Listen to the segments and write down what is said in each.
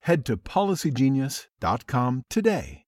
head to policygenius.com today.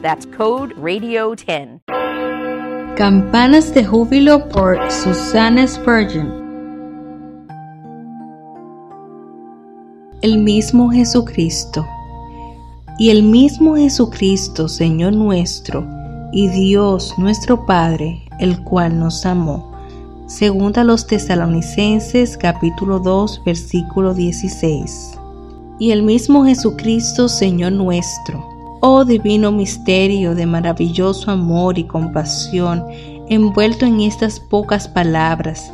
That's code RADIO10. Campanas de Júbilo por Susanna Spurgeon. El mismo Jesucristo. Y el mismo Jesucristo, Señor nuestro, y Dios nuestro Padre, el cual nos amó. Segunda los tesalonicenses capítulo 2 versículo 16. Y el mismo Jesucristo, Señor nuestro, Oh divino misterio de maravilloso amor y compasión envuelto en estas pocas palabras,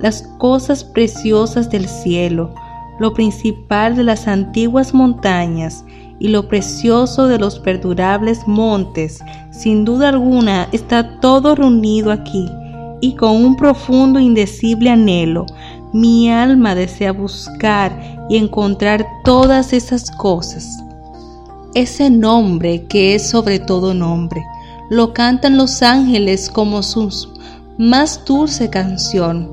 las cosas preciosas del cielo, lo principal de las antiguas montañas y lo precioso de los perdurables montes, sin duda alguna está todo reunido aquí, y con un profundo e indecible anhelo, mi alma desea buscar y encontrar todas esas cosas ese nombre que es sobre todo nombre. Lo cantan los ángeles como su más dulce canción.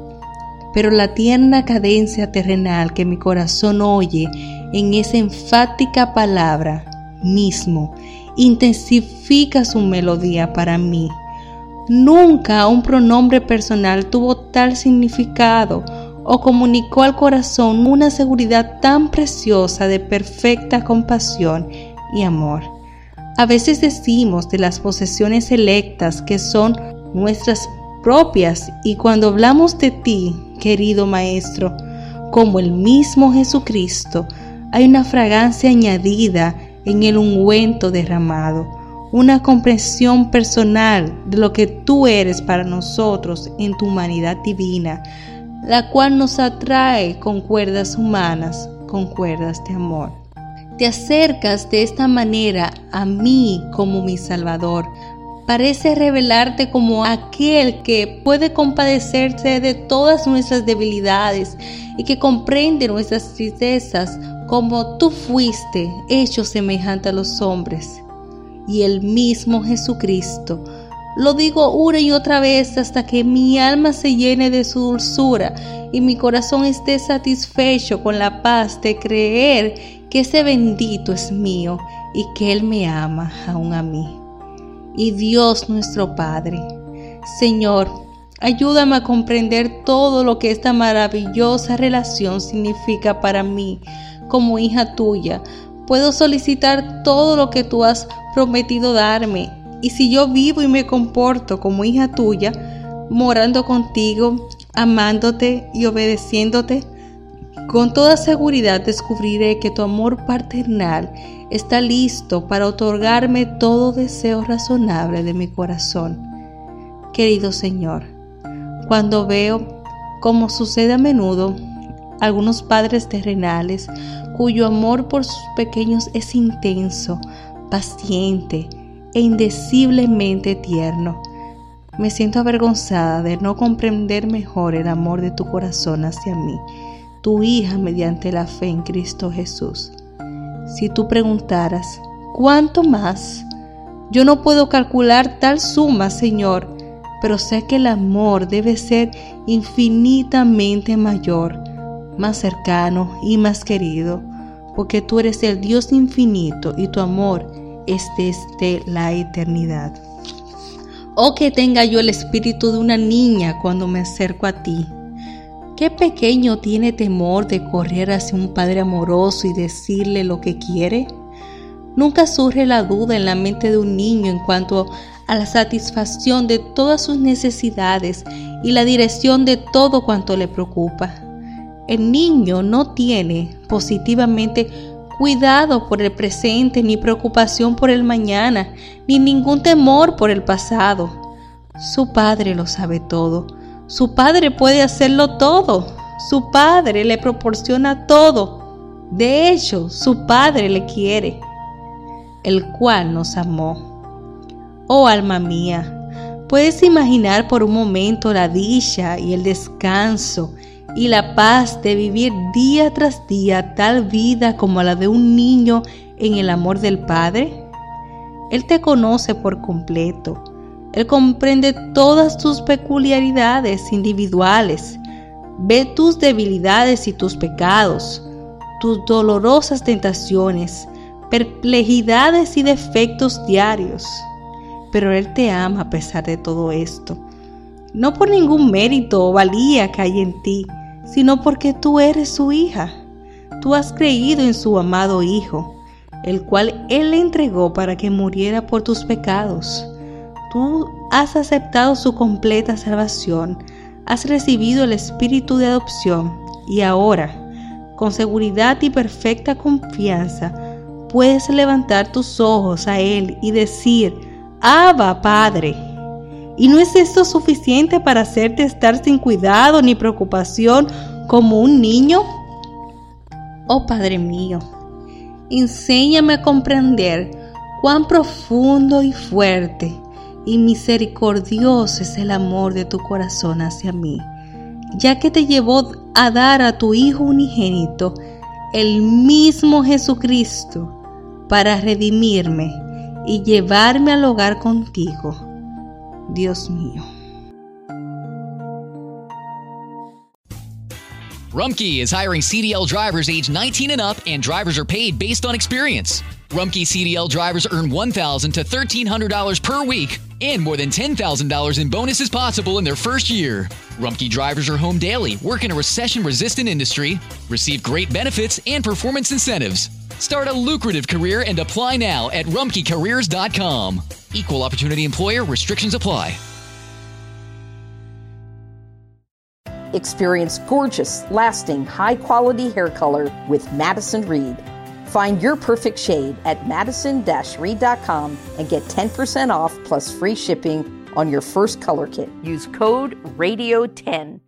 Pero la tierna cadencia terrenal que mi corazón oye en esa enfática palabra mismo intensifica su melodía para mí. Nunca un pronombre personal tuvo tal significado o comunicó al corazón una seguridad tan preciosa de perfecta compasión y amor. A veces decimos de las posesiones electas que son nuestras propias y cuando hablamos de ti, querido Maestro, como el mismo Jesucristo, hay una fragancia añadida en el ungüento derramado, una comprensión personal de lo que tú eres para nosotros en tu humanidad divina, la cual nos atrae con cuerdas humanas, con cuerdas de amor. Te acercas de esta manera a mí como mi Salvador. Parece revelarte como aquel que puede compadecerse de todas nuestras debilidades y que comprende nuestras tristezas como tú fuiste hecho semejante a los hombres. Y el mismo Jesucristo. Lo digo una y otra vez hasta que mi alma se llene de su dulzura y mi corazón esté satisfecho con la paz de creer que ese bendito es mío y que Él me ama aún a mí. Y Dios nuestro Padre, Señor, ayúdame a comprender todo lo que esta maravillosa relación significa para mí como hija tuya. Puedo solicitar todo lo que tú has prometido darme. Y si yo vivo y me comporto como hija tuya, morando contigo, amándote y obedeciéndote, con toda seguridad descubriré que tu amor paternal está listo para otorgarme todo deseo razonable de mi corazón. Querido Señor, cuando veo, como sucede a menudo, algunos padres terrenales cuyo amor por sus pequeños es intenso, paciente e indeciblemente tierno, me siento avergonzada de no comprender mejor el amor de tu corazón hacia mí tu hija mediante la fe en Cristo Jesús. Si tú preguntaras, ¿cuánto más? Yo no puedo calcular tal suma, Señor, pero sé que el amor debe ser infinitamente mayor, más cercano y más querido, porque tú eres el Dios infinito y tu amor es desde la eternidad. Oh que tenga yo el espíritu de una niña cuando me acerco a ti. Qué pequeño tiene temor de correr hacia un padre amoroso y decirle lo que quiere. Nunca surge la duda en la mente de un niño en cuanto a la satisfacción de todas sus necesidades y la dirección de todo cuanto le preocupa. El niño no tiene positivamente cuidado por el presente, ni preocupación por el mañana, ni ningún temor por el pasado. Su Padre lo sabe todo. Su Padre puede hacerlo todo. Su Padre le proporciona todo. De hecho, su Padre le quiere, el cual nos amó. Oh alma mía, puedes imaginar por un momento la dicha y el descanso y la paz de vivir día tras día tal vida como la de un niño en el amor del Padre? Él te conoce por completo. Él comprende todas tus peculiaridades individuales. Ve tus debilidades y tus pecados, tus dolorosas tentaciones, perplejidades y defectos diarios. Pero Él te ama a pesar de todo esto. No por ningún mérito o valía que hay en ti, sino porque tú eres su hija. Tú has creído en su amado Hijo, el cual Él le entregó para que muriera por tus pecados. Tú has aceptado su completa salvación, has recibido el espíritu de adopción y ahora, con seguridad y perfecta confianza, puedes levantar tus ojos a Él y decir, Abba, Padre. ¿Y no es esto suficiente para hacerte estar sin cuidado ni preocupación como un niño? Oh Padre mío, enséñame a comprender cuán profundo y fuerte y misericordioso es el amor de tu corazón hacia mí, ya que te llevó a dar a tu Hijo unigénito, el mismo Jesucristo, para redimirme y llevarme al hogar contigo Dios mío. Rumkey is hiring CDL drivers age 19 and up, and drivers are paid based on experience. Rumkey CDL drivers earn $1,000 to $1,300 per week, and more than $10,000 in bonuses possible in their first year. Rumkey drivers are home daily, work in a recession resistant industry, receive great benefits and performance incentives. Start a lucrative career and apply now at rumkeycareers.com. Equal opportunity employer restrictions apply. Experience gorgeous, lasting, high quality hair color with Madison Reed. Find your perfect shade at madison reed.com and get 10% off plus free shipping on your first color kit. Use code RADIO10.